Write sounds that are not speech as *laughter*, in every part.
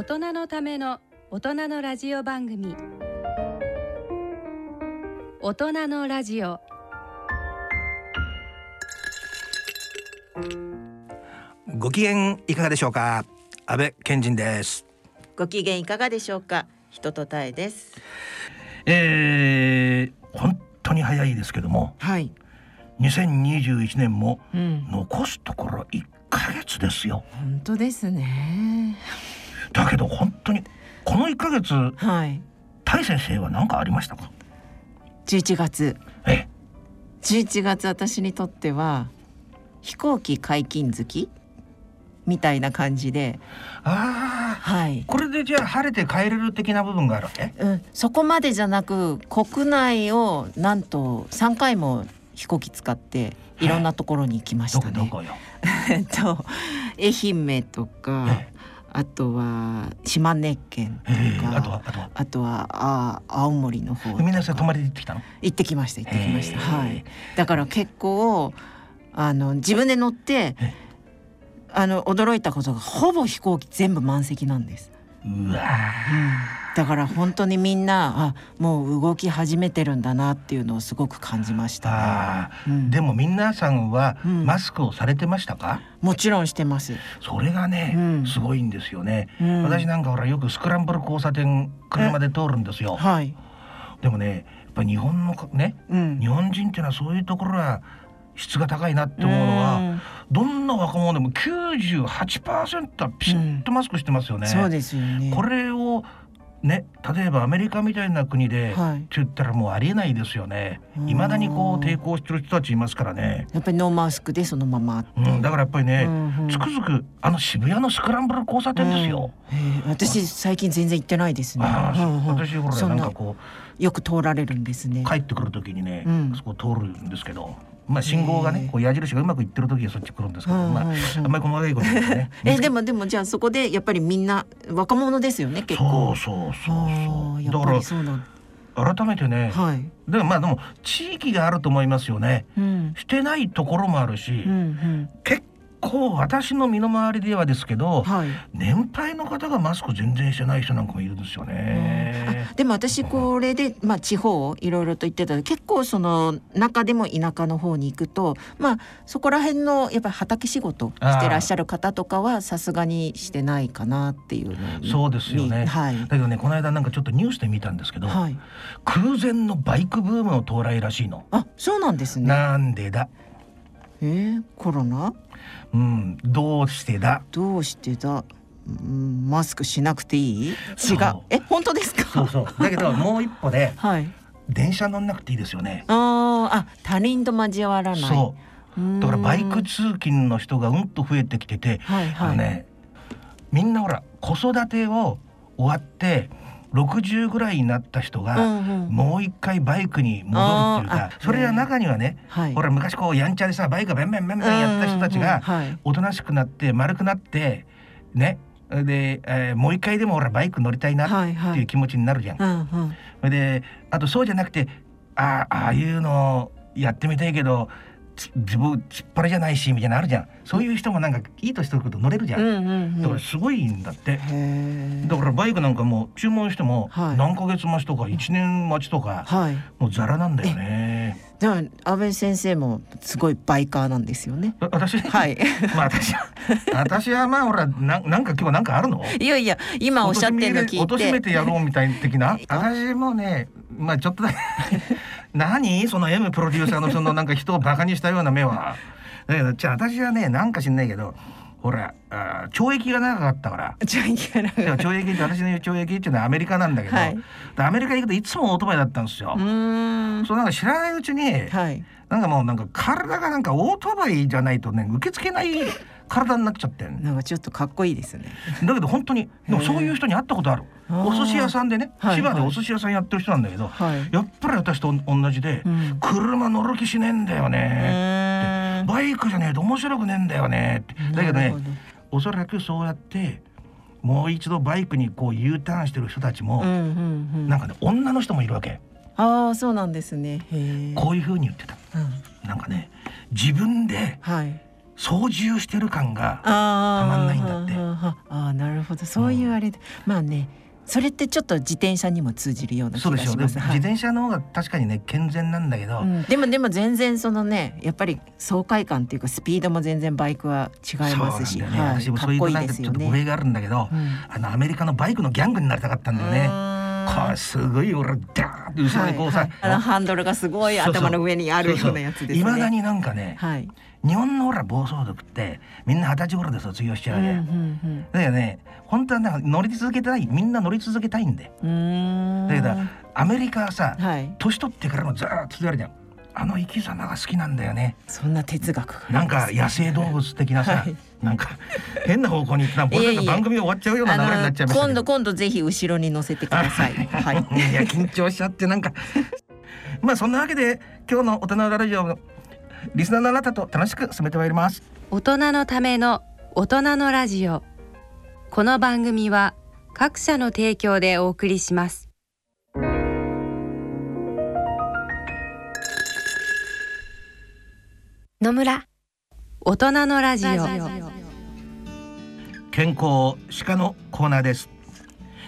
大人のための大人のラジオ番組。大人のラジオ。ご機嫌いかがでしょうか？安倍健人です。ご機嫌いかがでしょうか？人とたえです。えー、本当に早いですけども。はい、2021年もうん、残すところ1ヶ月ですよ。本当ですねだけど本当にこの1ヶ月はい。大先生は何かありましたか？11月。え11月私にとっては飛行機解禁月みたいな感じで。ああ。はい、これでじゃあ晴れて帰れる的な部分があるわけ？うん、そこまでじゃなく国内をなんと3回も飛行機使っていろんなところに行きましどたね。こどこよ？*laughs* えっと愛媛とかえあとは島根県とえか、ー、あとはあとは？あとはあ青森の方とか。みん泊まりで行ってきたの？行ってきました行ってきました。はい。だから結構あの自分で乗ってえ。あの驚いたことがほぼ飛行機全部満席なんです、うわだから本当にみんなあもう動き始めてるんだなっていうのをすごく感じましたね、うん。でも皆さんはうん。マスクをされてましたか、もちろんしてます、それがね、うん。すごいんですよね、うん。私なんかほらよくスクランブル交差点車で通るんですよ。はい、でもねやっぱり日本のねうん。日本人っていうのはそういうところは質が高いなって思うのは、うん。どんな若者でも98%はピシッとマスクしてますよね、そうですよね。これをね例えばアメリカみたいな国で、はい。って言ったらもうありえないですよね。うん未だにこう抵抗してる人たちいますからね、やっぱりノーマスクでそのままうん、だからやっぱりね、うんうん。つくづくあの渋谷のスクランブル交差点ですよ、うん。私最近全然行ってないですね。うんうん。私ほらななんかこよく通られるんですね。う。帰ってくる時にね、うん。そこ通るんですけどまあ信号がねこう矢印がうまくいってる時はそっち来るんですけど、まああんまり細かいこと言うとね。えでもでもじゃあそこでやっぱりみんな若者ですよね結構。そうそうそうあそう。ーやっぱだかりそうなんら改めてね、はい。でもまあでも地域があると思いますよね。うん。してないところもあるし、うんうん。結構私の身の回りではですけど、はい。年配の方がマスク全然してない人なんかもいるんですよね。あでも私これで、まあ、地方いろいろと言ってた結構その中でも田舎の方に行くとまあそこら辺のやっぱり畑仕事してらっしゃる方とかはさすがにしてないかなっていうそうですよねにはいだけどねこの間なんかちょっとニュースで見たんですけど、はい。空前のバイクブームの到来らしいの。あそうなんですね。なんでだ、えー、コロナうん、どうしてだ？どうしてだ、うん、マスクしなくていい？違う。え本当ですか？そうそう。だけどもう一歩ではい。電車乗んなくていいですよね。あーあ他人と交わらない。そう。う。だからバイクつ通勤の人がうんと増えてきてて、はいはい、あのねみんなほら子育てを終わって60ぐらいになった人が、もう一回バイクに戻るっていうかあそれは中にはね、はい。ほら昔こうやんちゃでさバイクベンベンベンベンやった人たちがはい。おとなしくなって丸くなってねで、えーもう一回でもほらバイク乗りたいなっていう気持ちになるじゃん。であとそうじゃなくてああああいうのやってみたいけどつ自分突っ張りじゃないしみたいなのあるじゃん。そういう人もなんかいい年取ること乗れるじゃん、うんうんうん。だからすごいんだって、だからバイクなんかもう注文してもはい。何ヶ月待ちとか1年待ちとかはい。もうザラなんだよね。じゃあ安倍先生もすごいバイカーなんですよね。あ私？はい。*laughs* まあ私は私はまあほらなんなんか今日なんかあるの？いやいや今おっしゃってるの聞い貶めててやろうみたいな的な？私もねまあちょっとだけ何？その M プロデューサーのそのなんか人をバカにしたような目は。だけどじゃあ私はねなんか知んないけどほらあー懲役が長かったから。じゃあいけない。でも懲役って私の言う懲役っていうのはアメリカなんだけど、はい。でアメリカ行くといつもオートバイだったんですよ。うーん。そうなんか知らないうちに、はいなんかもうなんか体がなんかオートバイじゃないとね受け付けない体になっちゃってん。なんかちょっとかっこいいですね。だけど本当にでもそういう人に会ったことある。お寿司屋さんでねはい千葉でお寿司屋さんやってる人なんだけど、はい。やっぱり私と同じで、うん。車乗る気しねえんだようね、バイクじゃねえと面白くねえんだよねって。だけどねおそらくそうやってもう一度バイクにこう U ターンしてる人たちも、うんうんうん。なんかね女の人もいるわけ。ああそうなんですね。こういう風に言ってたうん。なんかね自分ではい。操縦してる感がたまんないんだって。あーあーなるほど。そういうあれで、まあねそれってちょっと自転車にも通じるような気がします。はい。自転車の方が確かにね健全なんだけど、うん、でもでも全然そのねやっぱり爽快感っていうかスピードも全然バイクは違いますし、ね、はい、私もそういうなん。かちょっと語弊があるんだけど、うん。あのアメリカのバイクのギャングになりたかったんだよね。これすごい俺ダーッて後ろにこうさ、はいはい。あのハンドルがすごい頭の上にあるようなやつですね。いまだになんかね、はい。日本のほら暴走族ってみんな二十歳頃で卒業しちゃうわけ、うんうん。だよね本当はなんか乗り続けたいみんな乗り続けたいんでだけどアメリカはさ、はい。年取ってからもずーっと続けるじゃんあの生き様が好きなんだよね。そんな哲学なんか野生動物的なさ、はいなんか変な方向に行ってたこれなんか番組終わっちゃうような流れになっちゃいましたけど今度今度ぜひ後ろに乗せてください。はい。いや緊張しちゃってなんか。*laughs* まあそんなわけで今日の大人のラジオのリスナーのあなたと楽しく進めてまいります。大人のための大人のラジオ。この番組は各社の提供でお送りします。野村大人のラジオ健康歯科のコーナーです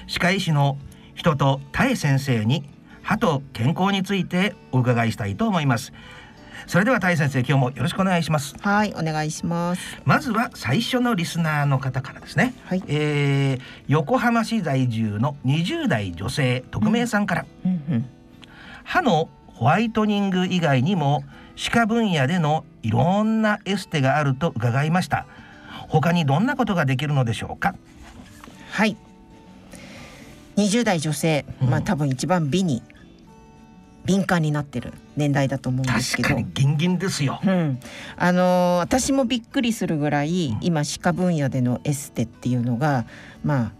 歯科医師の人と田江先生に歯と健康についてお伺いしたいと思いますそれでは田江先生今日もよろしくお願いしますはいお願いします。まずは最初のリスナーの方からですね、はい。えー、横浜市在住の20代女性匿名さんから、うんうん。歯のホワイトニング以外にも歯科分野でのいろんなエステがあると伺いました。他にどんなことができるのでしょうか？はい。20代女性、まうん。あ多分一番美に敏感になってる年代だと思うんですけど。確かにギンギンですよ。うん、あのー私もびっくりするぐらい、うん。今歯科分野でのエステっていうのがまあ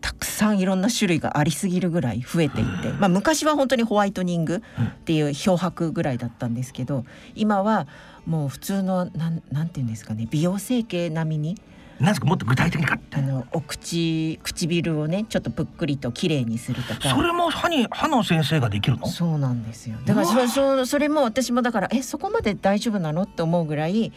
たくさんいろんな種類がありすぎるぐらい増えていって、まあ、昔は本当にホワイトニングっていう漂白ぐらいだったんですけど今はもう普通のなんなんていうんですかね美容整形並みになんですかもっと具体的にかって。あのお口唇をねちょっとぷっくりと綺麗にするとか。それも歯に歯の先生ができるの？そうなんですよ。だからそそそれも私もだからえそこまで大丈夫なの？って思うぐらい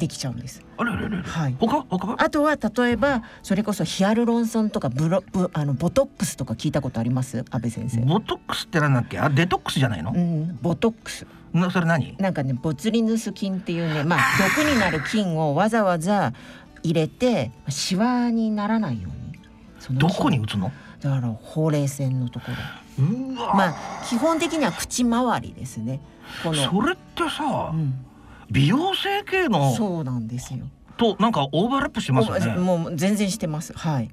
できちゃうんです。あれあれあれはい。他？他？はあとは例えばそれこそヒアルロン酸とかブロブあのボトックスとか聞いたことあります？安倍先生。ボトックスってなんだっけ？あデトックスじゃないの？う、ん、ボトックス。なそれ何？なんかねボツリヌス菌っていうねまあ毒になる菌をわざわざ入れてシワにならないように。ど菌。こに打つの？だからほうれい線のところ。うわ、まあ基本的には口周りですね。この、それってさ、うん、美容整形のそうなんですよ。となんかオーバーラップしますよね。もう全然してます。はい。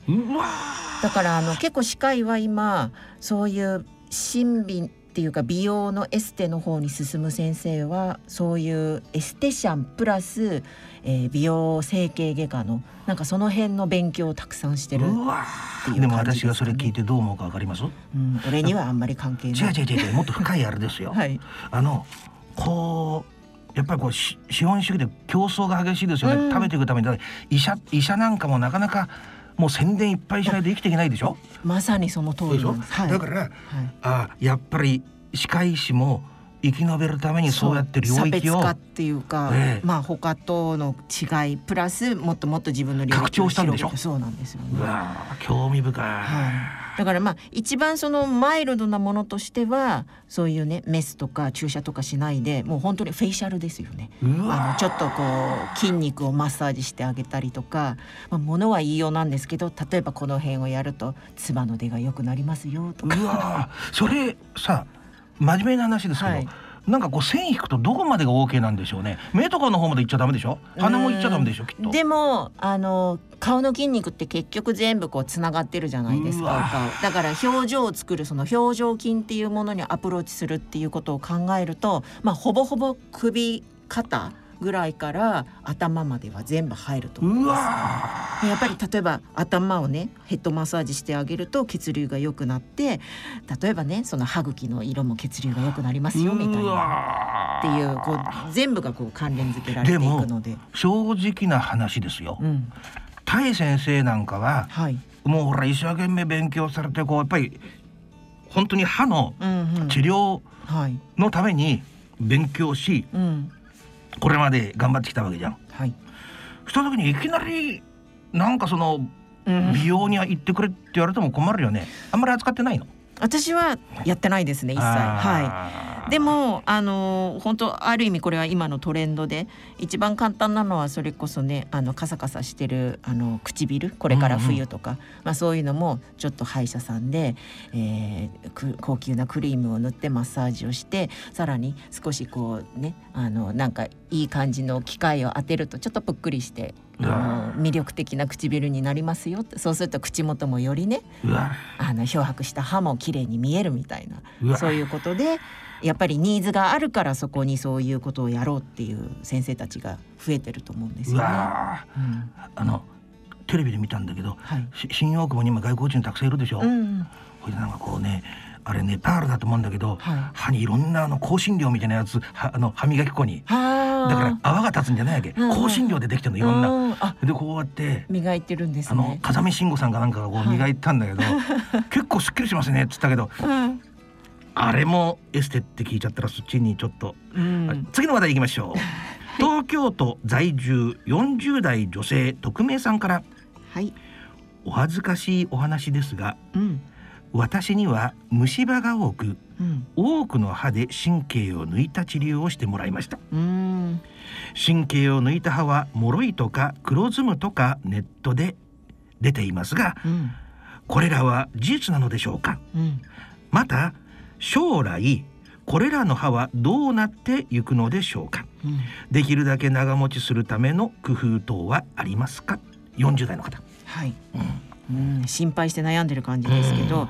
だからあの結構歯科医は今そういう審美っていうか美容のエステの方に進む先生はそういうエステシャンプラス、えー美容整形外科のなんかその辺の勉強をたくさんしてる、ていうでも私がそれ聞いてどう思うかわかります？うん、俺にはあんまり関係ない。違う違う違う。もっと深いあれですよ、*laughs* はい、あのこうやっぱりこうし資本主義で競争が激しいですよね、うん。食べていくために。医者医者なんかもなかなかもう宣伝いっぱいしないと生きていけないでしょ？まさにその通でしょ、りです。はい、だからはい。あやっぱり歯科医師も生き延びるためにそうやって領差域を別化っていうか、ええ。まあ他との違いプラスもっともっと自分の領域を拡張したんでしょ？そうなんですよね。うわ興味深い、はい、だからまあ一番そのマイルドなものとしてはそういうねメスとか注射とかしないでもう本当にフェイシャルですよね。あのちょっとこう筋肉をマッサージしてあげたりとか、まあ、ものは言いようなんですけど例えばこの辺をやると唾の出が良くなりますよとか。うわそれさ真面目な話ですけど、はいなんかこう線引くとどこまでが OK なんでしょうね。目とかの方まで行っちゃダメでしょ？鼻も行っちゃダメでしょ？きっと。でもあの顔の筋肉って結局全部こうつながってるじゃないですかだから表情を作るその表情筋っていうものにアプローチするっていうことを考えるとまあほぼほぼ首肩ぐらいから頭までは全部入ると思いうまわす。でやっぱり例えば頭をねヘッドマッサージしてあげると血流が良くなって例えばねその歯茎の色も血流が良くなりますよみたいうな。わっていうこう全部がこう関連付けられていくので。正直な話ですよ。うん、田井先生なんかははい、もうほら一生懸命勉強されてこうやっぱり本当に歯のうんうん。治療はい、のために勉強し、うん、これまで頑張ってきたわけじゃん。はい。した時にいきなりなんかその美容には行ってくれって言われても困るよね。あんまり扱ってないの。私はやってないですね一切。はい。いでもあの本当ある意味これは今のトレンドで一番簡単なのはそれこそねあのカサカサしてるあの唇これから冬とか、まあ、そういうのもちょっと歯医者さんで、えーく高級なクリームを塗ってマッサージをしてさらに少しこうねあのなんかいい感じの機械を当てるとちょっとぷっくりしてあの魅力的な唇になりますよってそうすると口元もよりねあの漂白した歯も綺麗に見えるみたいなそういうことでやっぱりニーズがあるからそこにそういうことをやろうっていう先生たちが増えてると思うんですうよね。わうんあのテレビで見たんだけどはい。し新大久保に今外国人たくさんいるでしょ。うん。これでなんかこうねあれねパールだと思うんだけど、はい歯にいろんなあの香辛料みたいなやつはあの歯磨き粉にはあ。だから泡が立つんじゃないわけ、うんうん香辛料でできてるのいろんな、うんあでこうやって磨いてるんですあのね。風見慎吾さんがなんかがこうはい磨いたんだけど、結構すっきりしますねっつったけどうん。あれもエステって聞いちゃったらそっちにちょっと、うん。次の話題いきましょう東京都在住40代女性匿名さんからはい。お恥ずかしいお話ですがうん。私には虫歯が多くうん。多くの歯で神経を抜いた治療をしてもらいましたうん。神経を抜いた歯は脆いとか黒ずむとかネットで出ていますがうん。これらは事実なのでしょうか？うん。また将来これらの歯はどうなっていくのでしょうか？うん。できるだけ長持ちするための工夫等はありますか？40代の方、はい。うんうん。心配して悩んでる感じですけど、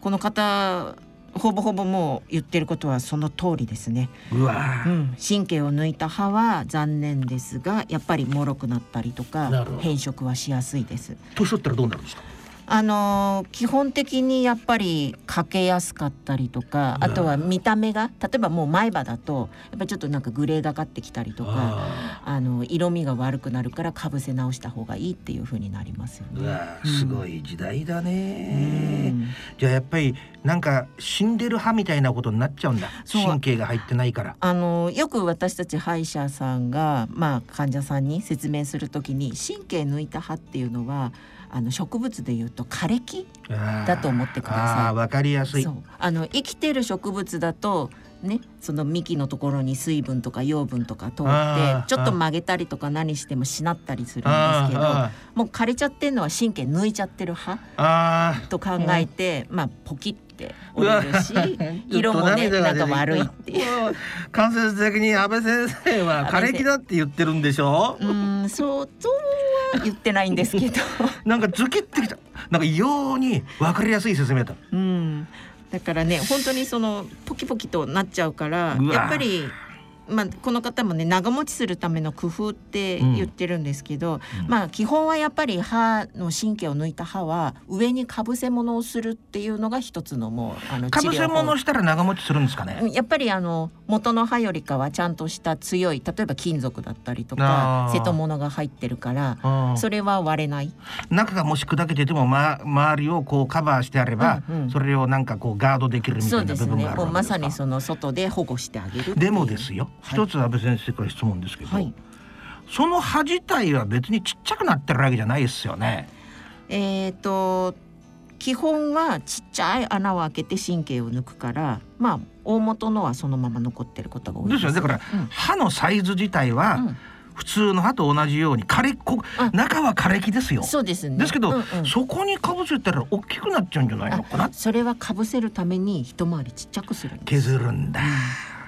この方ほぼほぼもう言ってることはその通りですね。うんうん、神経を抜いた歯は残念ですがやっぱり脆くなったりとか変色はしやすいです。年取ったらどうなるんですか？あのー基本的にやっぱりかけやすかったりとかうんあとは見た目が例えばもう前歯だとやっぱりちょっとなんかグレーがかってきたりとかああの色味が悪くなるからかぶせ直した方がいいっていう風になりますよね。すごい時代だうね、ん。じゃあやっぱりなんか死んでる歯みたいなことになっちゃうんだ。神経が入ってないから。あのよく私たち歯医者さんが、まあ、患者さんに説明するときに神経抜いた歯っていうのはあの植物でいうと枯れ木だと思ってください。わかりやすい。そう。あの生きてる植物だとねその幹のところに水分とか養分とか通ってちょっと曲げたりとか何してもしなったりするんですけどあもう枯れちゃってるのは神経抜いちゃってる歯と考えて、まあポキって折れるし *laughs* 色もねなんか悪いっていう。う *laughs* 間接的に安倍先生は枯れ木だって言ってるんでしょ？うーん、そうとは言ってないんですけど、*laughs* なんかズキってきた。なんか異様に分かりやすい説明だうん、だからね本当にそのポキポキとなっちゃうからやっぱり。まあ、この方もね長持ちするための工夫って言ってるんですけど、うん。まあ基本はやっぱり歯の神経を抜いた歯は上にかぶせ物をするっていうのが一つのもうあのかぶせ物したら長持ちするんですかね？やっぱりあの元の歯よりかはちゃんとした強い例えば金属だったりとか瀬戸物が入ってるからうんそれは割れない。中がもし砕けてても、ま、周りをこうカバーしてあれば、うんうん。それをなんかこうガードできるみたそいうな部分ですねがあるわけですか？もうまさにその外で保護してあげるでもですよ、はい一つ安倍先生から質問ですけど、はい。その歯自体は別にちっちゃくなってるわけじゃないですよね。えっ、と基本はちっちゃい穴を開けて神経を抜くからまあ大元のはそのまま残ってることが多いです。よね。だから、うん。歯のサイズ自体は、うん。普通の歯と同じように枯れこあ。中は枯れ木ですよ。そうですね。ですけど、うんうん。そこにかぶせたら大きくなっちゃうんじゃないのかなそれはかぶせるために一回りちっちゃくするんです。削るんだ。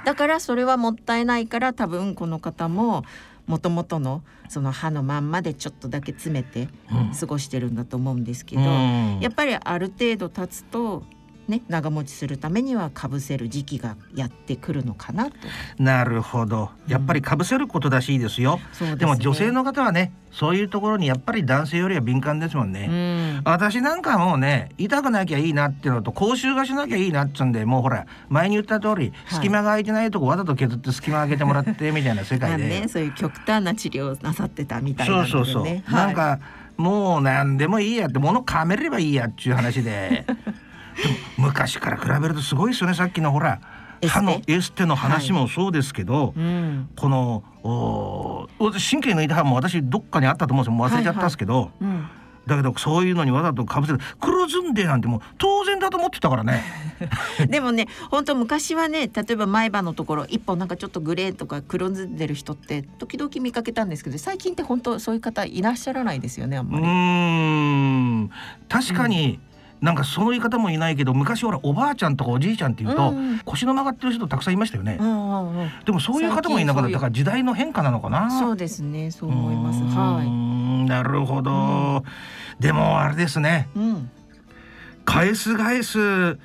だからそれはもったいないから多分この方ももともとのその歯のまんまでちょっとだけ詰めてうん。過ごしてるんだと思うんですけど、うん。やっぱりある程度経つとね長持ちするためにはかぶせる時期がやってくるのかなと。なるほど。やっぱりかぶせることらしいですよ。そうですね。でも女性の方はねそういうところにやっぱり男性よりは敏感ですもんね。うん。私なんかもうね痛くなきゃいいなっていうのと口臭がしなきゃいいなっつうんでもうほら前に言った通りはい。隙間が空いてないとこわざと削って隙間開けてもらってみたいな世まあ界で、ね、そういう極端な治療をなさってたみたいなね。そうそうそう、はい。なんかもう何でもいいやって物噛めればいいやっていう話で *laughs* 昔から比べるとすごいですよねさっきのほら歯のエステの話もそうですけど、うん。この神経抜いた歯も私どっかにあったと思うんですよ。もう忘れちゃったんですけど、うん。だけどそういうのにわざとかぶせて黒ずんでなんてもう当然だと思ってたからね。*laughs* でもね本当昔はね例えば前歯のところ一本なんかちょっとグレーとか黒ずんでる人って時々見かけたんですけど最近って本当そういう方いらっしゃらないですよねあんうまり。ーん。確かに、なんかその言い方もいないけど昔ほらおばあちゃんとかおじいちゃんっていうと、うん。腰の曲がってる人たくさんいましたよね、うんうんうん。でもそういう方もいなくなった。から時代の変化なのかな？そうですね。そう思います。はんなるほど、でもあれですね。い。うん。返す返す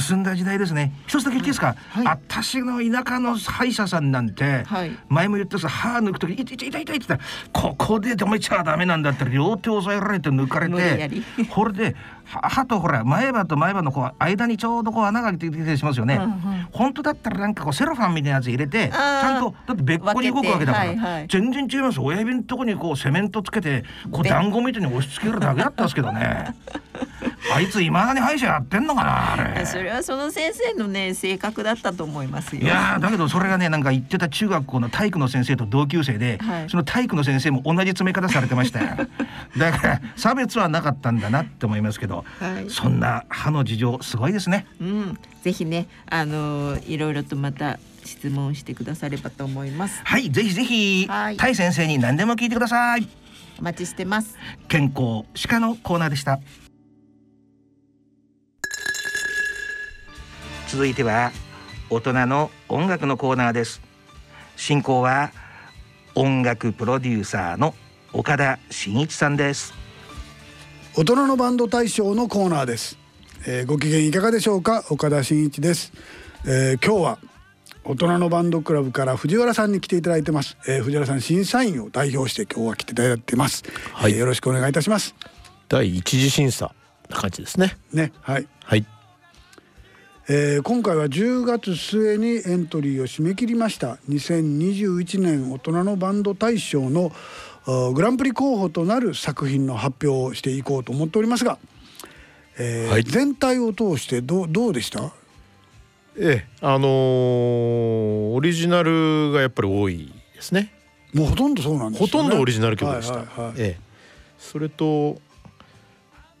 進んだ時代ですね。一つだけ言っていいですか、はい。私の田舎の歯医者さんなんて、はい。前も言ったさ歯抜く時痛い痛い痛い痛いって言ったらここで止めちゃダメなんだって両手押さえられて抜かれてり。これでは歯とほら前歯と前歯のこう間にちょうどこう穴が開いてきたりしますよね、うんうん。本当だったらなんかこうセロファンみたいなやつ入れてちゃんとだって別個に動くわけだから、はいはい。全然違います。親指のとこにこうセメントつけてこうで団子みたいに押し付けるだけだったんですけどねあいついまだに歯医者やってんのかなあれそれはその先生のね性格だったと思いますよ。いやーだけどそれがねなんか言ってた中学校の体育の先生と同級生で、はいその体育の先生も同じ詰め方されてましたよ *laughs* だから差別はなかったんだなって思いますけど、はいそんな歯の事情すごいですねうん。ぜひねあのいろいろとまた質問してくださればと思います。はいぜひぜひはいタイ先生に何でも聞いてくださいお待ちしてます。健康歯科のコーナーでした続いては大人の音楽のコーナーです。進行は音楽プロデューサーの岡田真一さんです。大人のバンド大賞のコーナーです、えーご機嫌いかがでしょうか？岡田真一です、えー今日は大人のバンドクラブから藤原さんに来ていただいてます、えー藤原さん審査員を代表して今日は来ていただいてます、はい。えーよろしくお願いいたします。第一次審査な感じですね。ねはい、はい。えー今回は10月末にエントリーを締め切りました。2021年大人のバンド大賞のグランプリ候補となる作品の発表をしていこうと思っておりますが、えーはい。全体を通してどうどうでした？ええ、あのーオリジナルがやっぱり多いですね。もうほとんどそうなんですよね。ほとんどオリジナル曲でした。ええ、それと、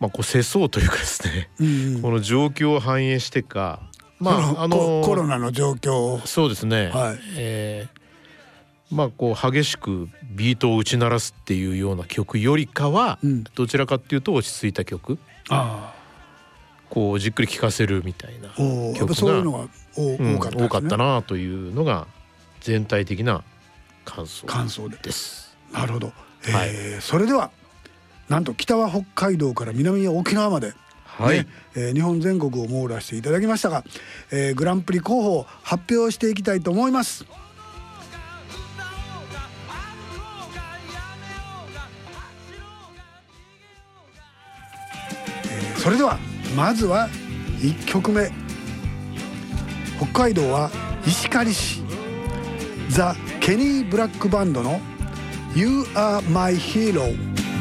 まあ、こう世相というかですね。うんうん。この状況を反映してか、まあ、あのコロナの状況を。そうですね。はい。ええまあこう激しくビートを打ち鳴らすっていうような曲よりかは、うん。どちらかっていうと落ち着いた曲。あこうじっくり聴かせるみたいな曲がそういうのが多かったですね。多かったなというのが全体的な感想感想で。です。なるほど、えはい。ーそれではなんと北は北海道から南は沖縄まではい、ねえー日本全国を網羅していただきましたが、えーグランプリ候補を発表していきたいと思います。えーそれではまずは1曲目。北海道は石狩市。ザ・ケニー・ブラックバンドの「You Are My Hero」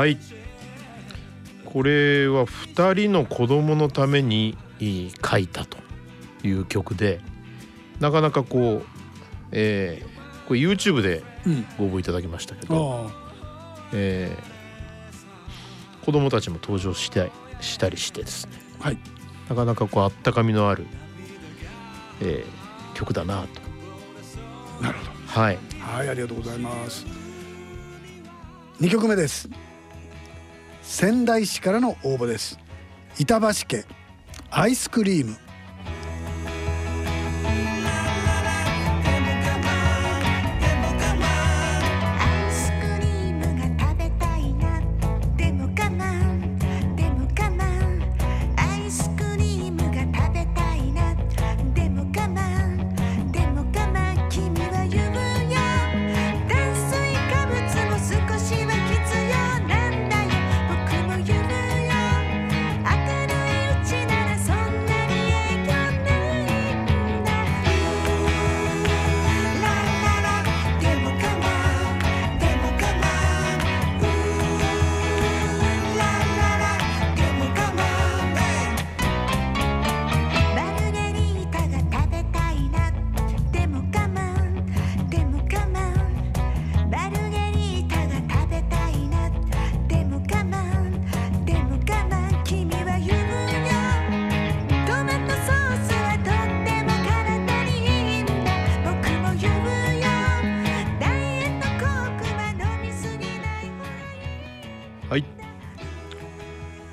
はい、これは2人の子供のために書いたという曲でなかなかこう、えーこれ YouTube でうん。ご応募いただきましたけど、あえー子供たちも登場したりしたりしてですね。あはい。なかなかこうあったかみのある、えー曲だなと。なるほど。はい。はいありがとうございます。2曲目です仙台市からの応募です。板橋家アイスクリーム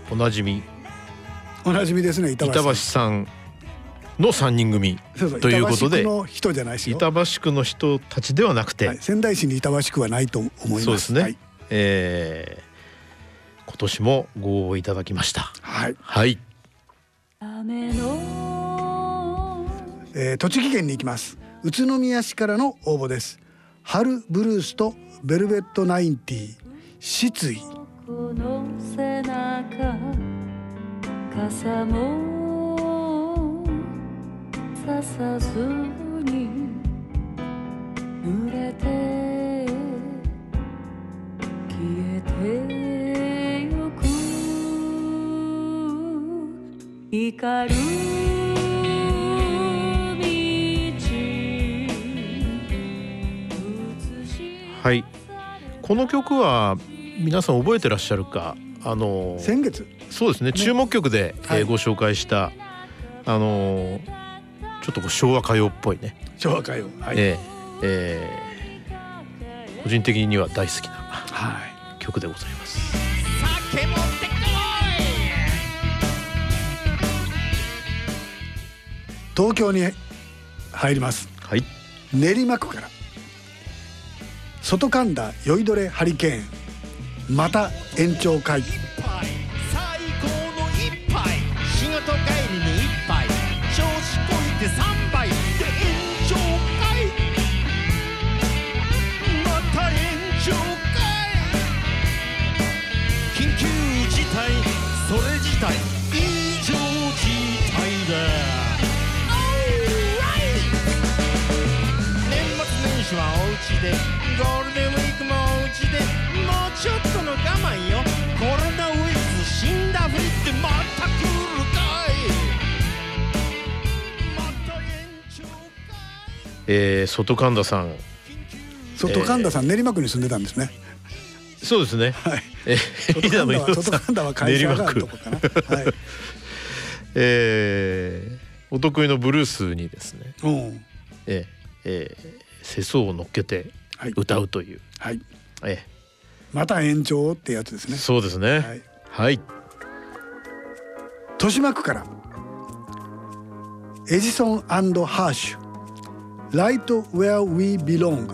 おなじみ。おなじみですね板橋さん。の3人組。ということで板橋区の人じゃないですよ板橋区の人たちではなくて、はい、仙台市に板橋区はないと思います。そうですね、はい、えー今年もご応募いただきました。はい。はい。えー栃木県に行きます。宇都宮市からの応募です。春ブルースとベルベットナインティ失意この背中傘もささずに濡れて消えてゆく光る道はい。この曲は皆さん覚えてらっしゃるか？あの先月？そうですね。注目曲で、はい。えーご紹介したあのちょっとこう昭和歌謡っぽいね、昭和歌謡。はい、えーえー個人的には大好きなはい。曲でございます。東京に入ります。はい。練馬区から。外神田酔いどれハリケーンまた延長会。えー、外神田さん。外神田さん、練馬区に住んでたんですね。そうですね、はい。え外神田は外神田は会社があるとこかな。はい。えーお得意のブルースにですね、う。んえーえー世相を乗っけてはい。歌うという、はい。えまた延長ってやつですーね。そうですね。はい。はい、豊島区から。エジソンハーシュ Right Where We Belong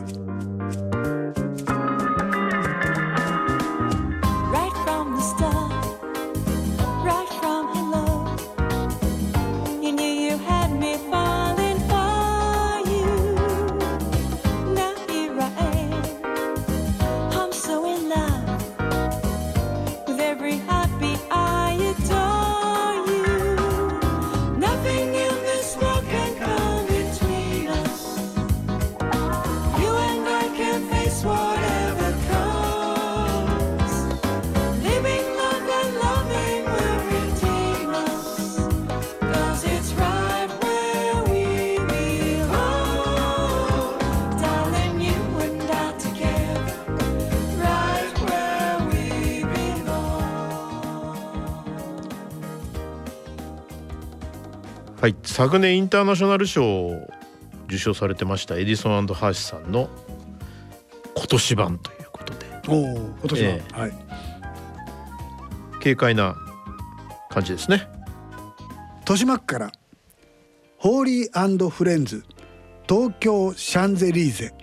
昨年インターナショナル賞を受賞されてましたエディソンハーシさんの今年版ということで。おお今年は、え。はい。軽快な感じですね。豊島区からホーリーフレンズ東京シャンゼリーゼ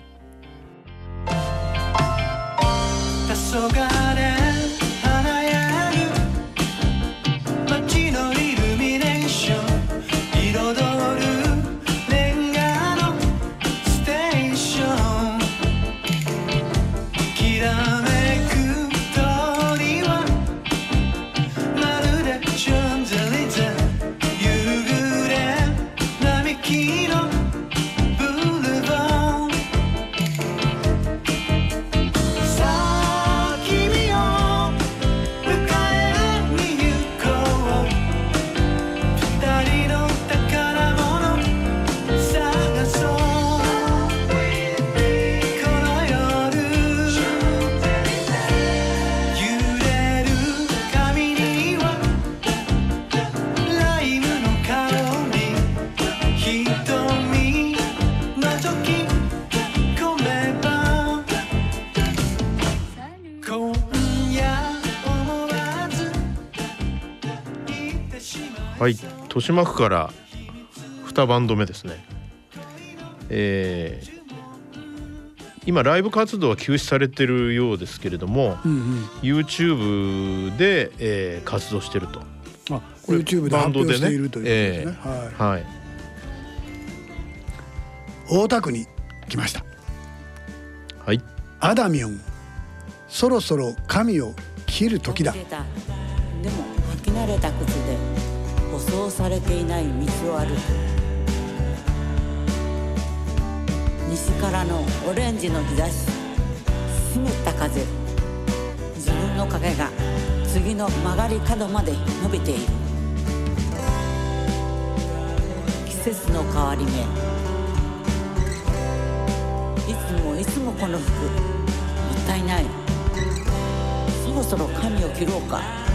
はい。豊島区から2バンド目ですね。えー今ライブ活動は休止されてるようですけれども、うんうん、YouTube で、えー活動してると。あこれ YouTube で発バンドでね表しているということですね、はい、はい。大田区に来ました。はい。アダミオンそろそろ髪を切る時だ。でも履き慣れた靴で舗装されていない道を歩く。西からのオレンジの日差し。湿った風。自分の影が次の曲がり角まで伸びている。季節の変わり目。いつもいつもこの服。もったいない。そろそろ髪を切ろうか。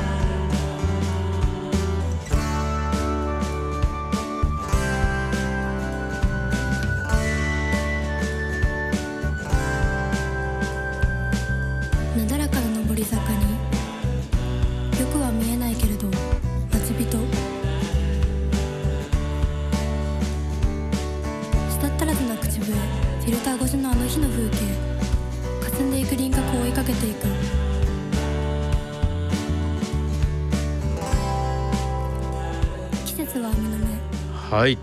はい。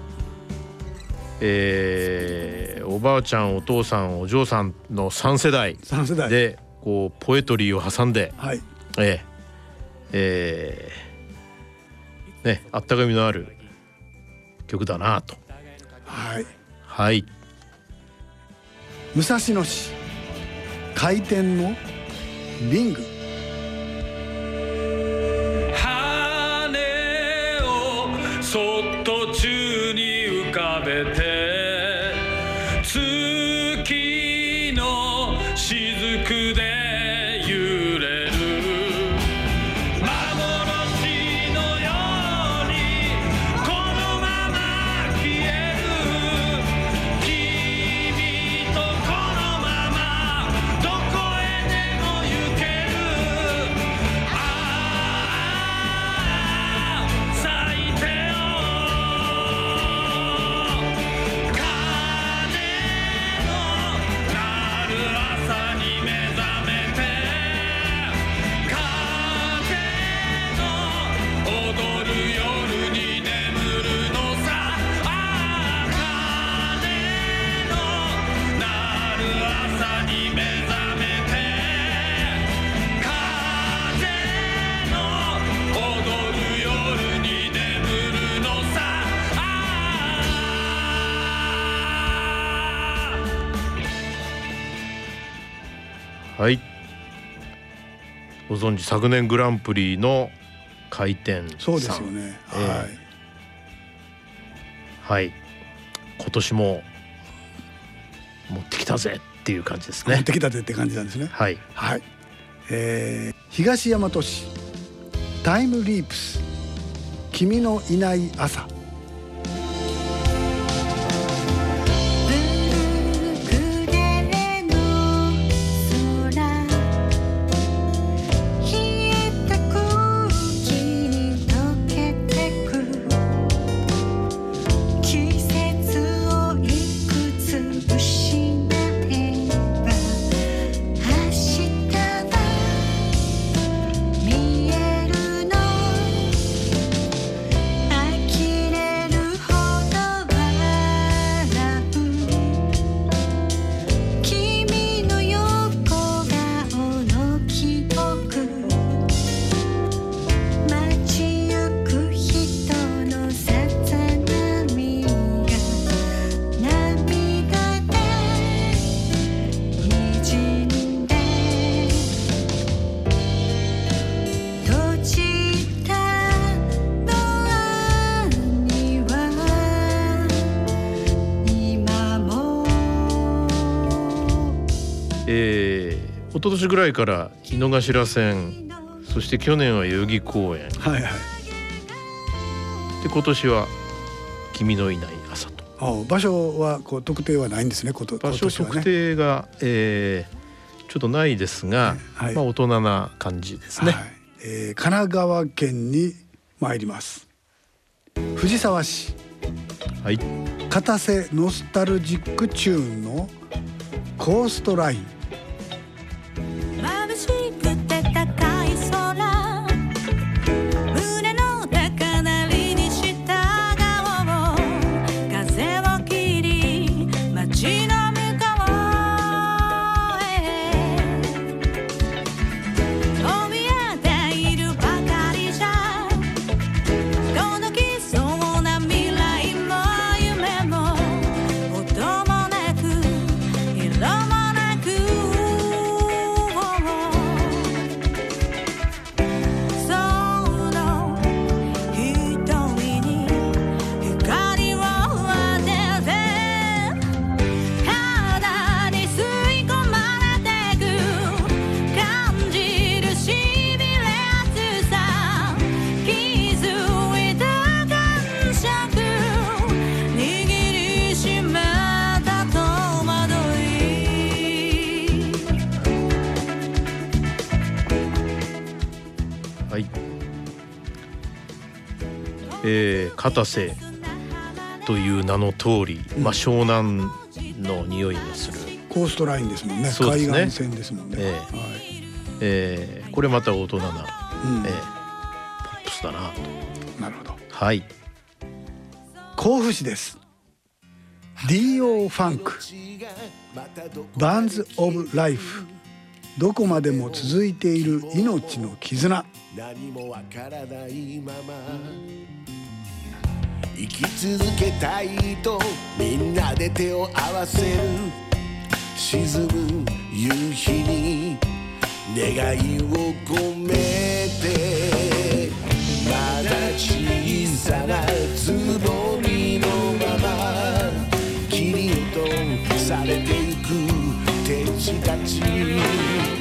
えーおばあちゃんお父さんお嬢さんの3世代。3世代。でこうポエトリーを挟んで。はい。ええ。えーねあったかみのある曲だなと。はい。はい。武蔵野市回転のリング。羽をそっと te はい。ご存知昨年グランプリの回転さんそうですよね、ええ。はい。はい。今年も持ってきたぜっていう感じですね。持ってきたぜって感じなんですね。はい。はい、えー、東大和市タイムリープス君のいない朝昨年ぐらいから井の頭線そして去年は代々木公園。はいはい。で今年は「君のいない朝」と。あ場所はこう特定はないんですねこと場所今年はね。特定が、えーちょっとないですが、はい。まあ大人な感じですね。はい。えー神奈川県に参ります。藤沢市。はい、片瀬ノスタルジックチューンのコーストラインえー、片瀬という名の通り、まあ湘南の匂いのする、コーストラインですもんね。ね。海岸線ですもんね、ええ。はい。えーこれまた大人な、うん。えーポップスだなと。なるほど。はい、甲府市です。D.O. ファンクバーンズ・オブ・ライフどこまでも続いている命の絆。何もわからないまま。生き続けたいとみんなで手を合わせる。沈む夕日に願いを込めて。まだ小さなつぼみのまま。切り落とされて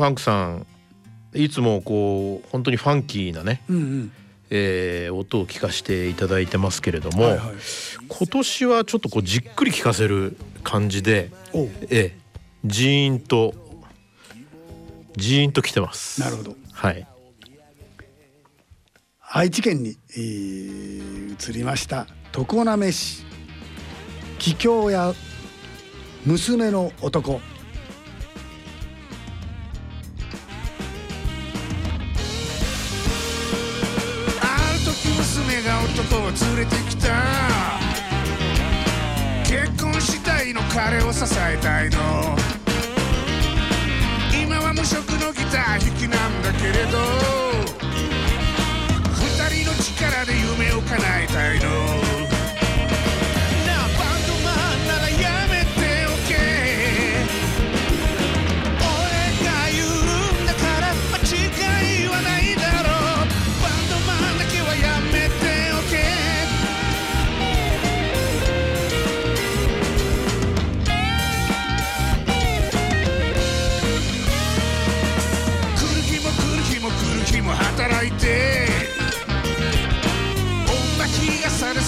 ファンクさんいつもこう本当にファンキーなね、うんうん。えー音を聞かせていただいてますけれども、はいはい。今年はちょっとこうじっくり聞かせる感じで、ええ、ジーンとジーンと来てます。なるほど。はい。愛知県に、えー移りました常滑市桔梗屋娘の男を連れてきた。結婚したいの彼を支えたいの。今は無職のギター弾きなんだけれど。二人の力で夢を叶えたいの。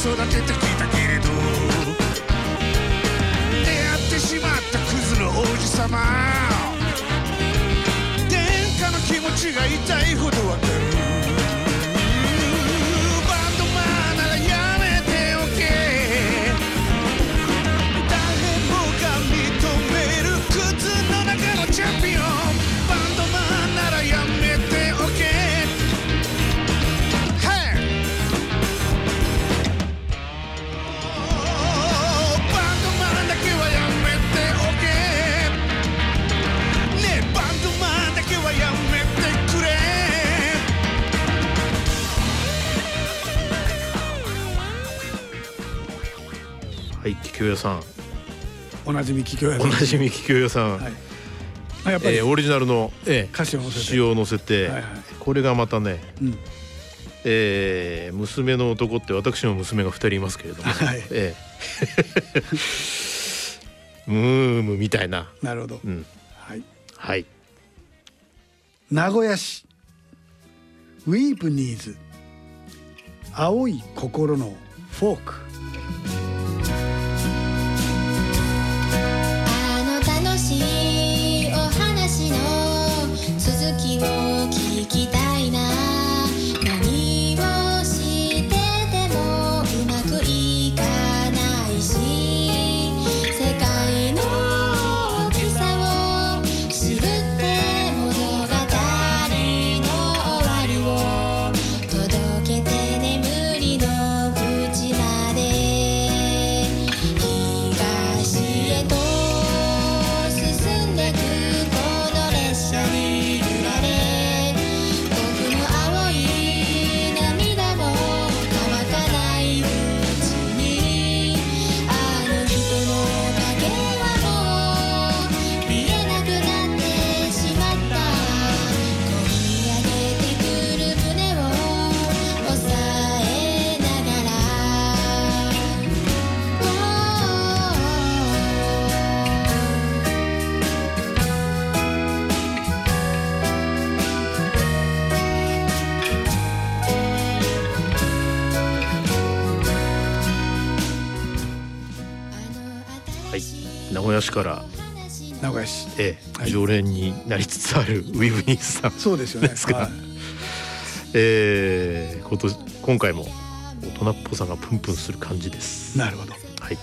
育ててきたけれど出会ってしまったクズの王子様殿下の気持ちが痛いほどわかるはい桔梗屋さん。おなじみ桔梗屋さん。おなじみ桔梗屋さん、はい。あやっぱり、えーオリジナルの、えー歌詞を載せて。詩を載せて、はいはい。これがまたね、うん。えー娘の男って私の娘が2人いますけれども、*laughs* はい。ええ。*laughs* ムームみたいな、なるほど、うん、はい。はい。名古屋市。ウィープニーズ青い心のフォークきたなりつつあるウィブニースさんそうですよね。ですか、はい。えー、今年今回も大人っぽさがプンプンする感じです。なるほど。はい。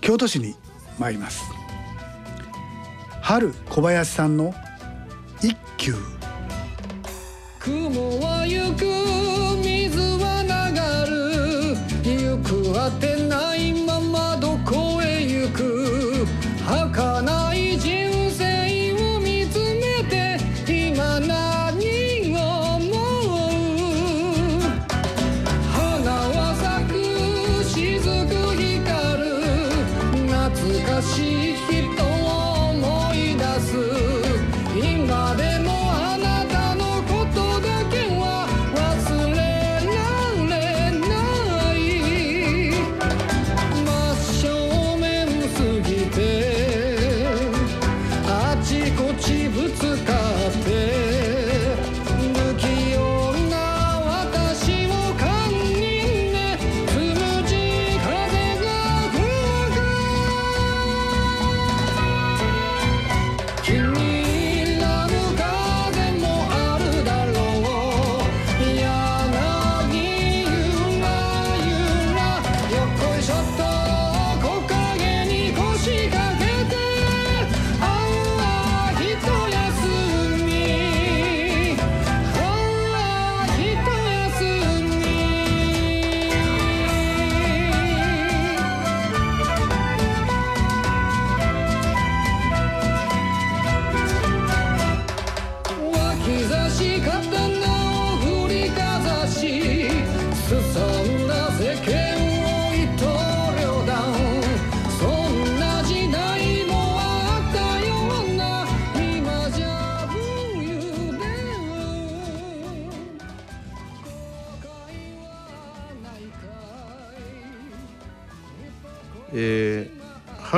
京都市に参ります。春小林さんの一休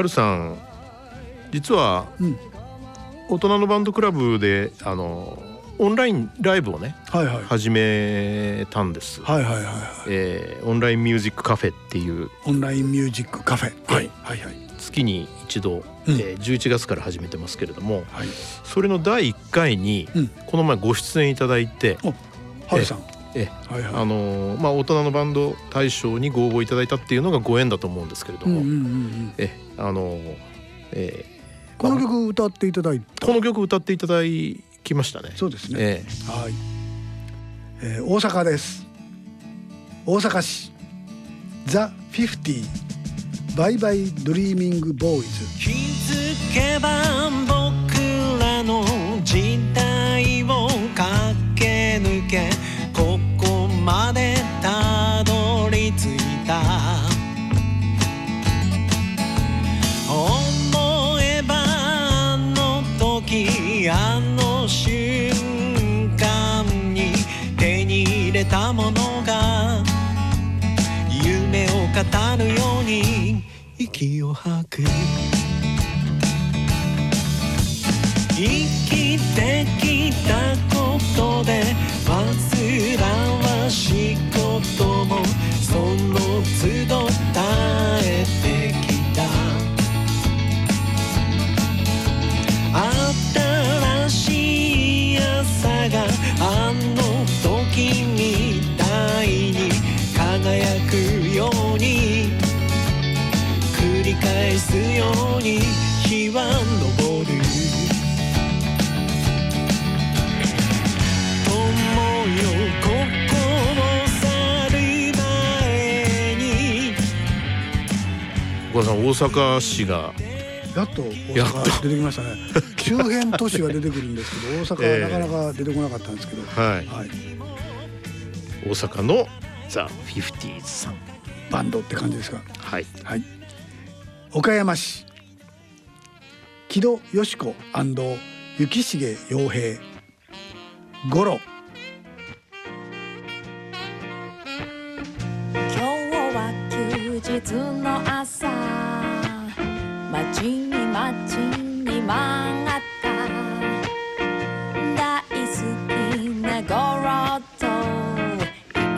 るさん実は、大人のバンドクラブであのオンラインライブをねはいはい。始めたんです、はいはいはいはい。えーオンラインミュージックカフェっていう。オンラインミュージックカフェ。はい。はいはい月に一度、うん。えー11月から始めてますけれども、はい。それの第1回にうん。この前ご出演いただいて、ハルさん。えはいはい。あのーまあ大人のバンド大賞にご応募いただいたっていうのがご縁だと思うんですけれども、うんうんうんうん。えあのーえこの曲歌っていただいーこの曲歌っていただきましたね。そうですね。えはい、えー大阪です。大阪市。ザ・フィフティバイバイドリーミングボーイズ。気づけば僕らの時代を駆け抜けここまでたど夢を語るように息を吐く生きてきたことで煩わしいこともその都度耐えてきた。新しい朝があの時み岡田さん大阪市が。やっと大やっと。阪出てきましたね。周辺都市は出てくるんですけど *laughs* 大阪はなかなか出てこなかったんですけど、はい。はい、大阪のザ・フィフティーズさん。バンドって感じですか？はい。はい。岡山市木戸よし子雪重洋平。五郎待ちに待ちに待った。大好きなゴロと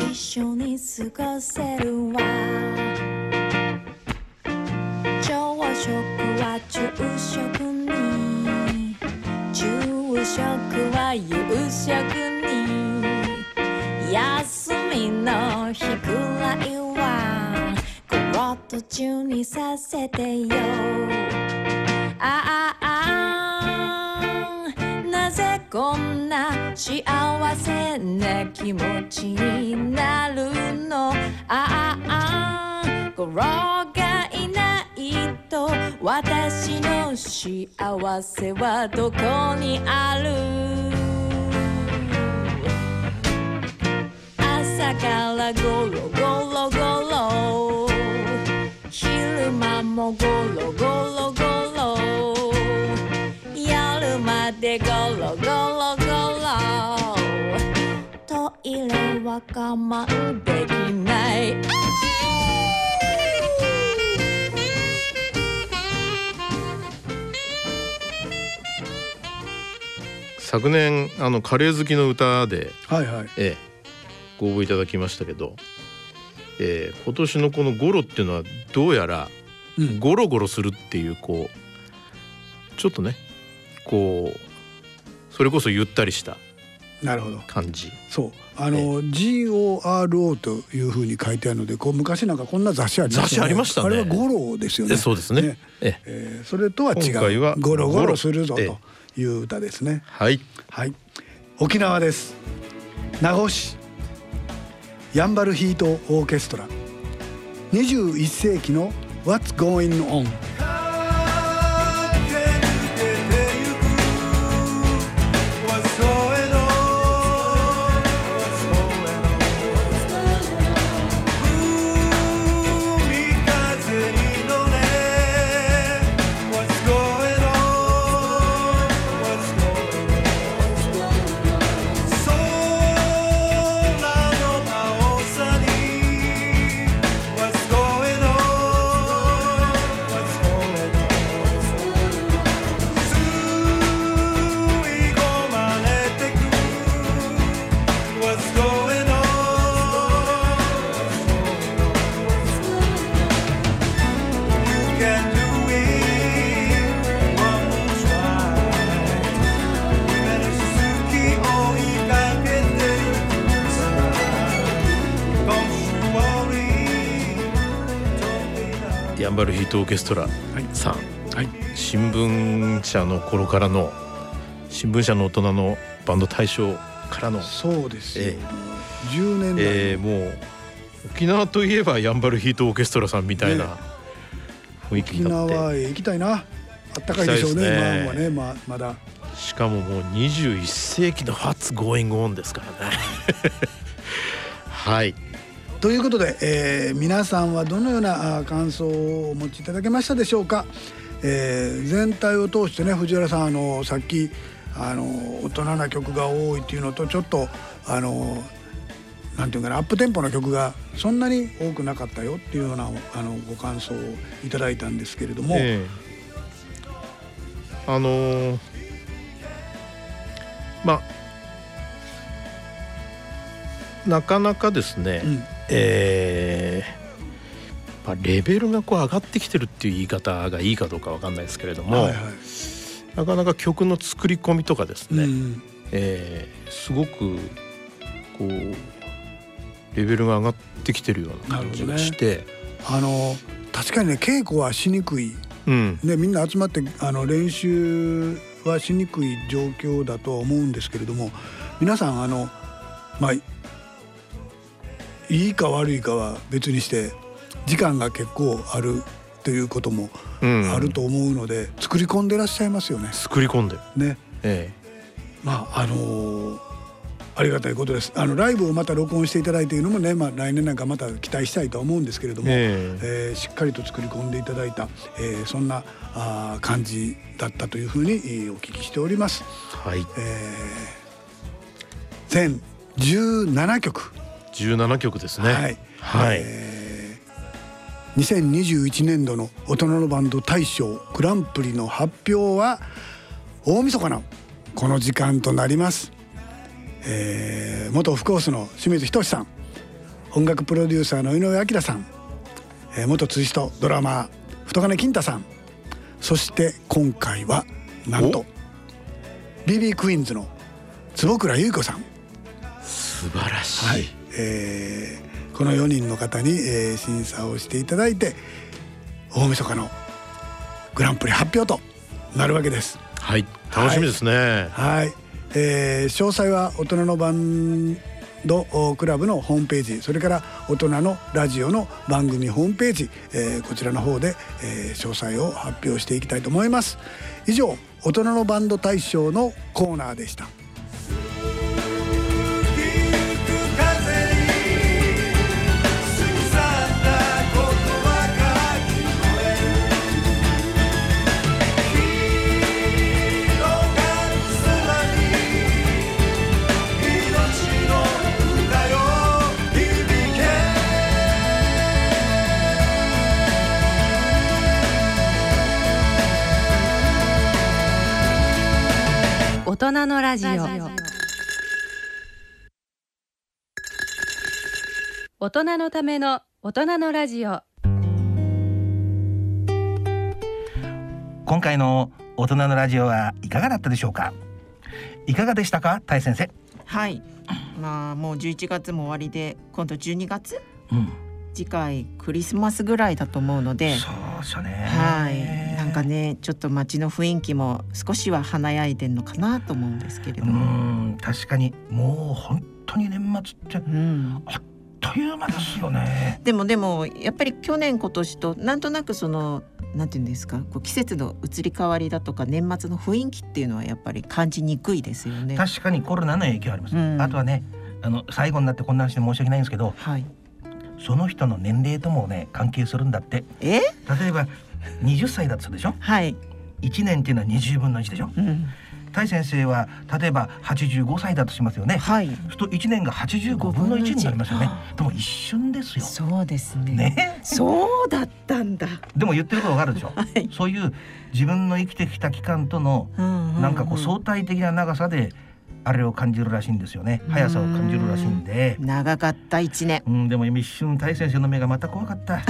一緒に過ごせるわ。朝食は昼食に。昼食は夕食に。休みの日くらいゴロッと中にさせてよ。ああああなぜこんな幸せな気持ちになるの？あああゴロがいないと私の幸せはどこにある？朝からゴロゴロゴロもゴロゴロゴロ。夜までゴロゴロゴロ。トイレは我慢できない。昨年あのカレー好きの歌で、はいはい。ええ、ご応募いただきましたけど、えー今年のこの「ゴロ」っていうのはどうやらゴロゴロするっていうこうちょっとねこうそれこそゆったりしたなるほど。感じ。そう。あの GORO というふうに書いてあるのでこう昔なんかこんな雑誌ありました雑誌ありましたね。あれはゴロですよね。えそうですね。ええ。ーそれとは違う。ゴロゴゴロロするぞとえいう歌ですね。はい。はい。沖縄です。名護市。ヤンバルヒートオーケストラ。21世紀の What's Going On「トオーケストラ。さん、新聞社の頃からの新聞社の大人のバンド大賞からの。そうですよ、え10年代、えーもう沖縄といえばヤンバルヒートオーケストラさんみたいな雰囲気沖になって、縄へ行きたいな。あったかいでしょうねね。今はねままだ。しかももう21世紀の What's Going On ですからね。*laughs* はいということで、えー皆さんはどのようなあ感想をお持ちいただけましたでしょうか、えー全体を通してね藤原さんあのさっきあの大人な曲が多いっていうのとちょっとあのなんていうかなアップテンポな曲がそんなに多くなかったよっていうようなあのご感想をいただいたんですけれども、ええ。あのーまあなかなかですね、えーまあレベルがこう上がってきてるっていう言い方がいいかどうかわかんないですけれども、はいはい。なかなか曲の作り込みとかですね、えーすごくこうレベルが上がってきてるような感じがして、あの確かにね稽古はしにくい、うん。ね、みんな集まってあの練習はしにくい状況だとは思うんですけれども皆さんあのまあいいか悪いかは別にして時間が結構あるということもうんあると思うので、作り込んでらっしゃいますよね。作り込んでる。ねえまああのーありがたいことです。あのライブをまた録音していただいているのもね、まあ来年なんかまた期待したいとは思うんですけれども、ええーしっかりと作り込んでいただいた、えーそんなあー感じだったというふうにえーお聞きしております。はい。全17曲。17曲ですね。はい。はい。2021年度の大人のバンド大賞グランプリの発表は大晦日のこの時間となります、えー元オフコースの清水仁さん。音楽プロデューサーの井上彰さん、えー元ツイストドラマー太金金太さん。そして今回はなんと BB クイーンズの坪倉優子さん。素晴らしい、はいえーこの4人の方に、えー審査をしていただいて大晦日のグランプリ発表となるわけです。はい。楽しみですね。はい、えー詳細は大人のバンドクラブのホームページそれから大人のラジオの番組ホームページ、えーこちらの方で、えー詳細を発表していきたいと思います以上大人のバンド大賞のコーナーでした人のラジオ。大人のための大人のラジオ。今回の大人のラジオはいかがだったでしょうか？いかがでしたか？大先生。はい。まあもう11月も終わりで今度12月、うん。次回クリスマスぐらいだと思うので。そうですよね。はいかねちょっと街の雰囲気も少しは華やいでんのかなと思うんですけれどうも、ん確かに。もう本当に年末って、あっという間ですよね。でもでもやっぱり去年今年となんとなくそのなんていうんですかこう季節の移り変わりだとか年末の雰囲気っていうのはやっぱり感じにくいですよね。確かにコロナの影響あります、うん。あとはねあの最後になってこんな話で申し訳ないんですけど、その人の年齢ともね関係するんだって。え？例えば20歳だったでしょ？はい。1年っていうのは20分の1でしょ、うん。大先生は例えば85歳だとしますよね。はい。すると1年が85分の1になりますよね。でも一瞬ですよ。そうですね。ね？そうだったんだ。でも言ってることわかるでしょ、そういう自分の生きてきた期間とのなんかこう相対的な長さであれを感じるらしいんですよね。速さを感じるらしいんで。長かった一年。うんでも今一瞬大先生の目がまた怖かった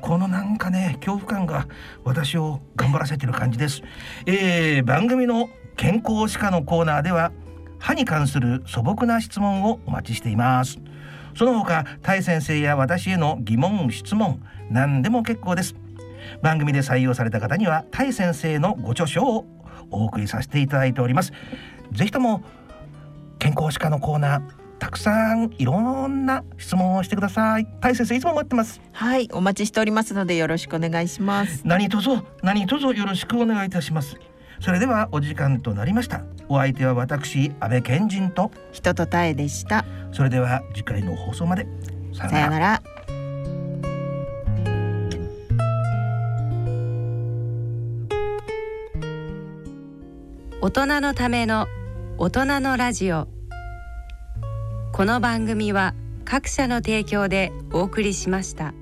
このなんかね恐怖感が私を頑張らせてる感じです、えー、番組の健康歯科のコーナーでは歯に関する素朴な質問をお待ちしています。その他タイ先生や私への疑問質問何でも結構です。番組で採用された方にはタイ先生のご著書をお送りさせていただいております。ぜひとも健康歯科のコーナーたくさんいろんな質問をしてください。タイ先生いつも待ってます。はいお待ちしておりますのでよろしくお願いします。何卒何卒よろしくお願いいたします。それではお時間となりました。お相手は私安倍賢人と。人とたえでした。それでは次回の放送まで。ささよなら。大人のための大人のラジオこの番組は各社の提供でお送りしました。